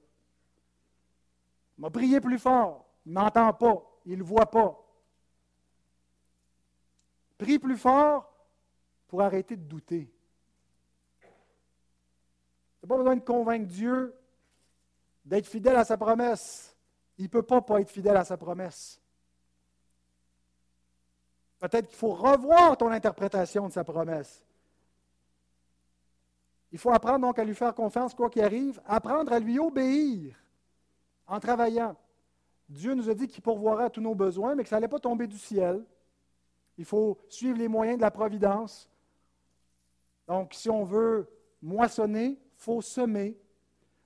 [SPEAKER 1] Il m'a prié plus fort, il ne m'entend pas, il ne voit pas. Prie plus fort pour arrêter de douter. Tu n'as pas besoin de convaincre Dieu d'être fidèle à sa promesse. Il ne peut pas pas être fidèle à sa promesse. Peut-être qu'il faut revoir ton interprétation de sa promesse. Il faut apprendre donc à lui faire confiance quoi qu'il arrive, apprendre à lui obéir en travaillant. Dieu nous a dit qu'il pourvoirait à tous nos besoins, mais que ça n'allait pas tomber du ciel. Il faut suivre les moyens de la providence. Donc, si on veut moissonner, il faut semer.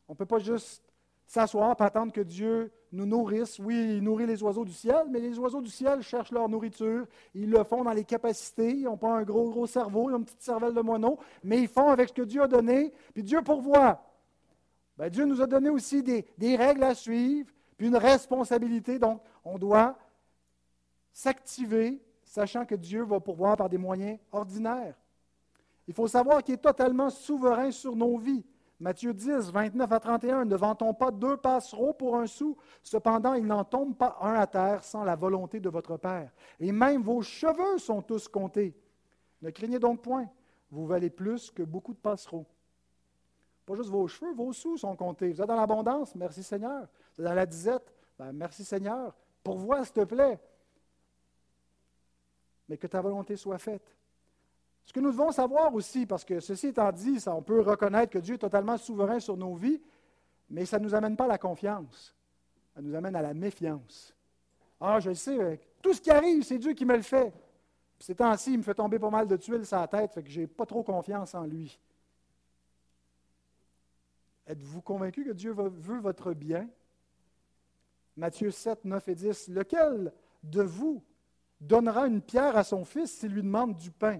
[SPEAKER 1] On ne peut pas juste s'asseoir et attendre que Dieu nous nourrisse. Oui, il nourrit les oiseaux du ciel, mais les oiseaux du ciel cherchent leur nourriture. Ils le font dans les capacités. Ils n'ont pas un gros, gros cerveau, ils ont une petite cervelle de moineau, mais ils font avec ce que Dieu a donné, puis Dieu pourvoit. Ben, Dieu nous a donné aussi des, des règles à suivre, puis une responsabilité. Donc, on doit s'activer sachant que Dieu va pourvoir par des moyens ordinaires. Il faut savoir qu'il est totalement souverain sur nos vies. Matthieu 10, 29 à 31, ne vantons pas deux passereaux pour un sou, cependant il n'en tombe pas un à terre sans la volonté de votre Père. Et même vos cheveux sont tous comptés. Ne craignez donc point, vous valez plus que beaucoup de passereaux. Pas juste vos cheveux, vos sous sont comptés. Vous êtes dans l'abondance, merci Seigneur. Vous êtes dans la disette, ben, merci Seigneur. Pourvois, s'il te plaît mais que ta volonté soit faite. Ce que nous devons savoir aussi, parce que ceci étant dit, on peut reconnaître que Dieu est totalement souverain sur nos vies, mais ça ne nous amène pas à la confiance. Ça nous amène à la méfiance. Ah, je sais, euh, tout ce qui arrive, c'est Dieu qui me le fait. Ces temps-ci, il me fait tomber pas mal de tuiles sur la tête, fait que je n'ai pas trop confiance en lui. Êtes-vous convaincu que Dieu veut votre bien? Matthieu 7, 9 et 10. Lequel de vous, donnera une pierre à son fils s'il lui demande du pain?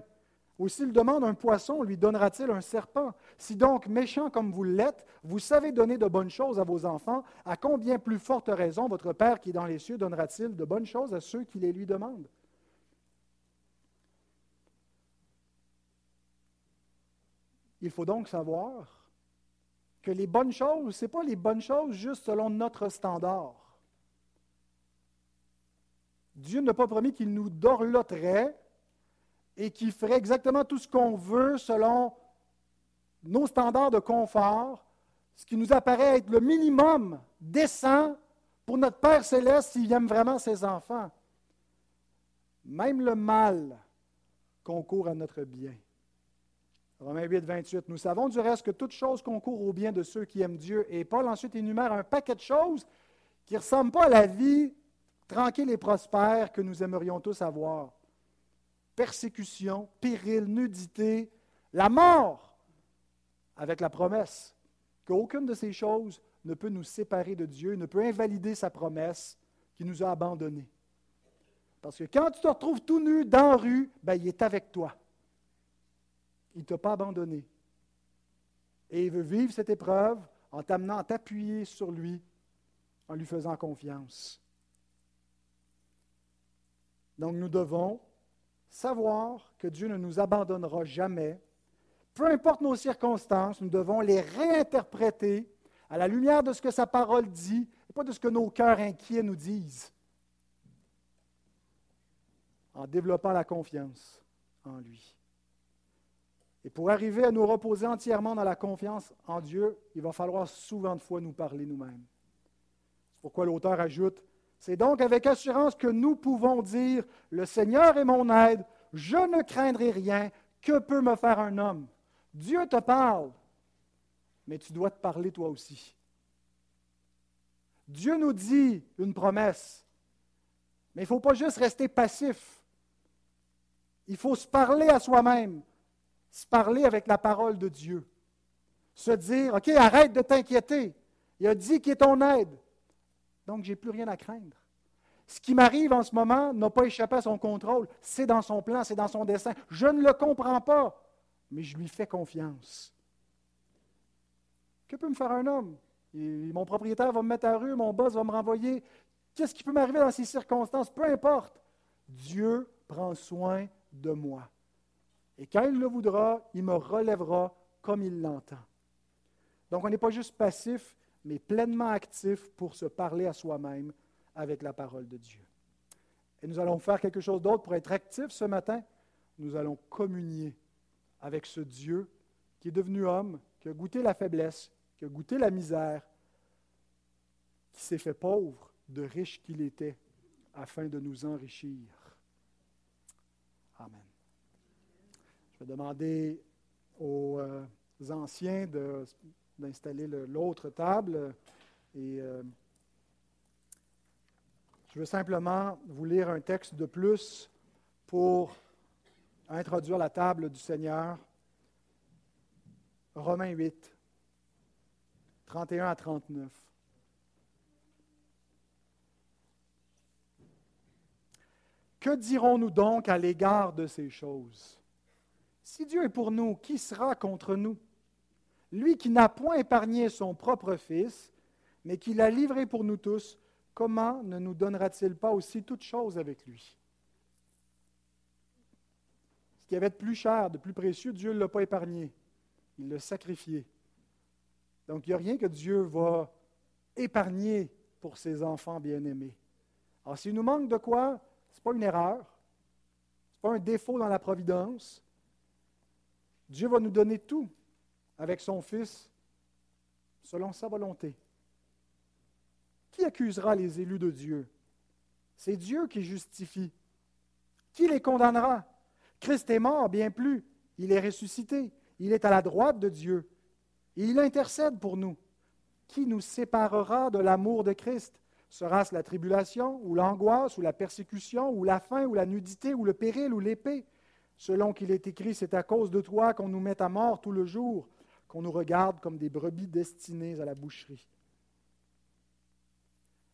[SPEAKER 1] Ou s'il demande un poisson, lui donnera-t-il un serpent? Si donc, méchant comme vous l'êtes, vous savez donner de bonnes choses à vos enfants, à combien plus forte raison votre Père qui est dans les cieux donnera-t-il de bonnes choses à ceux qui les lui demandent? Il faut donc savoir que les bonnes choses, ce n'est pas les bonnes choses juste selon notre standard. Dieu n'a pas promis qu'il nous dorloterait et qu'il ferait exactement tout ce qu'on veut selon nos standards de confort, ce qui nous apparaît être le minimum décent pour notre Père céleste s'il aime vraiment ses enfants. Même le mal concourt à notre bien. Romains 8, 28. Nous savons du reste que toute chose concourt au bien de ceux qui aiment Dieu. Et Paul ensuite énumère un paquet de choses qui ne ressemblent pas à la vie tranquille et prospère que nous aimerions tous avoir. Persécution, péril, nudité, la mort, avec la promesse qu'aucune de ces choses ne peut nous séparer de Dieu, ne peut invalider sa promesse qui nous a abandonnés. Parce que quand tu te retrouves tout nu dans la rue, ben, il est avec toi. Il ne t'a pas abandonné. Et il veut vivre cette épreuve en t'amenant à t'appuyer sur lui, en lui faisant confiance. Donc nous devons savoir que Dieu ne nous abandonnera jamais. Peu importe nos circonstances, nous devons les réinterpréter à la lumière de ce que sa parole dit et pas de ce que nos cœurs inquiets nous disent. En développant la confiance en lui. Et pour arriver à nous reposer entièrement dans la confiance en Dieu, il va falloir souvent de fois nous parler nous-mêmes. C'est pourquoi l'auteur ajoute, c'est donc avec assurance que nous pouvons dire, le Seigneur est mon aide, je ne craindrai rien, que peut me faire un homme? Dieu te parle, mais tu dois te parler toi aussi. Dieu nous dit une promesse, mais il ne faut pas juste rester passif. Il faut se parler à soi-même, se parler avec la parole de Dieu. Se dire, OK, arrête de t'inquiéter. Il a dit qu'il est ton aide. Donc, je n'ai plus rien à craindre. Ce qui m'arrive en ce moment n'a pas échappé à son contrôle. C'est dans son plan, c'est dans son dessein. Je ne le comprends pas, mais je lui fais confiance. Que peut me faire un homme? mon propriétaire va me mettre à rue, mon boss va me renvoyer. Qu'est-ce qui peut m'arriver dans ces circonstances? Peu importe. Dieu prend soin de moi. Et quand il le voudra, il me relèvera comme il l'entend. Donc on n'est pas juste passif, mais pleinement actif pour se parler à soi-même avec la parole de Dieu. Et nous allons faire quelque chose d'autre pour être actif ce matin. Nous allons communier avec ce Dieu qui est devenu homme, qui a goûté la faiblesse, qui a goûté la misère, qui s'est fait pauvre de riche qu'il était, afin de nous enrichir. Amen. Je vais demander aux euh, anciens d'installer l'autre table et euh, je veux simplement vous lire un texte de plus pour introduire la table du Seigneur. Romains 8, 31 à 39. Que dirons-nous donc à l'égard de ces choses? Si Dieu est pour nous, qui sera contre nous? Lui qui n'a point épargné son propre Fils, mais qui l'a livré pour nous tous, comment ne nous donnera-t-il pas aussi toutes choses avec lui? Qui avait de plus cher, de plus précieux, Dieu ne l'a pas épargné. Il l'a sacrifié. Donc, il n'y a rien que Dieu va épargner pour ses enfants bien-aimés. Alors, s'il nous manque de quoi, ce n'est pas une erreur, ce n'est pas un défaut dans la providence. Dieu va nous donner tout avec son Fils selon sa volonté. Qui accusera les élus de Dieu? C'est Dieu qui justifie. Qui les condamnera? Christ est mort, bien plus. Il est ressuscité. Il est à la droite de Dieu. Et il intercède pour nous. Qui nous séparera de l'amour de Christ? Sera-ce la tribulation, ou l'angoisse, ou la persécution, ou la faim, ou la nudité, ou le péril, ou l'épée? Selon qu'il est écrit, c'est à cause de toi qu'on nous met à mort tout le jour, qu'on nous regarde comme des brebis destinées à la boucherie.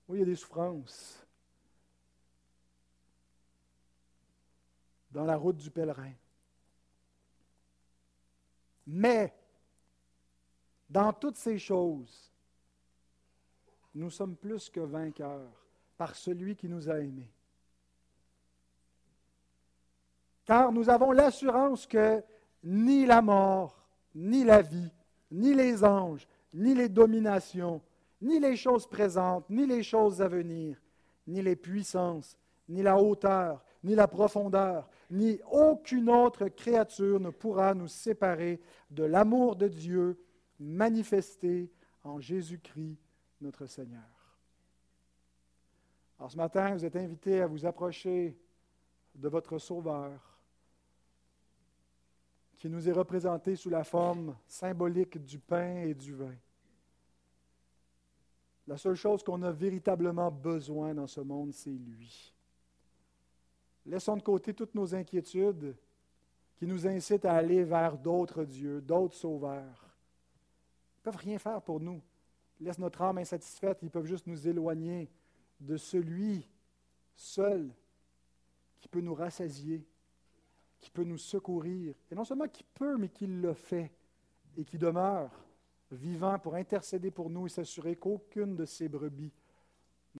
[SPEAKER 1] Oui, il y a des souffrances. dans la route du pèlerin. Mais, dans toutes ces choses, nous sommes plus que vainqueurs par celui qui nous a aimés. Car nous avons l'assurance que ni la mort, ni la vie, ni les anges, ni les dominations, ni les choses présentes, ni les choses à venir, ni les puissances, ni la hauteur, ni la profondeur, ni aucune autre créature ne pourra nous séparer de l'amour de Dieu manifesté en Jésus-Christ notre Seigneur. Alors ce matin, vous êtes invités à vous approcher de votre Sauveur, qui nous est représenté sous la forme symbolique du pain et du vin. La seule chose qu'on a véritablement besoin dans ce monde, c'est lui. Laissons de côté toutes nos inquiétudes qui nous incitent à aller vers d'autres dieux, d'autres sauveurs. Ils ne peuvent rien faire pour nous. Ils laissent notre âme insatisfaite. Ils peuvent juste nous éloigner de celui seul qui peut nous rassasier, qui peut nous secourir. Et non seulement qui peut, mais qui le fait et qui demeure vivant pour intercéder pour nous et s'assurer qu'aucune de ces brebis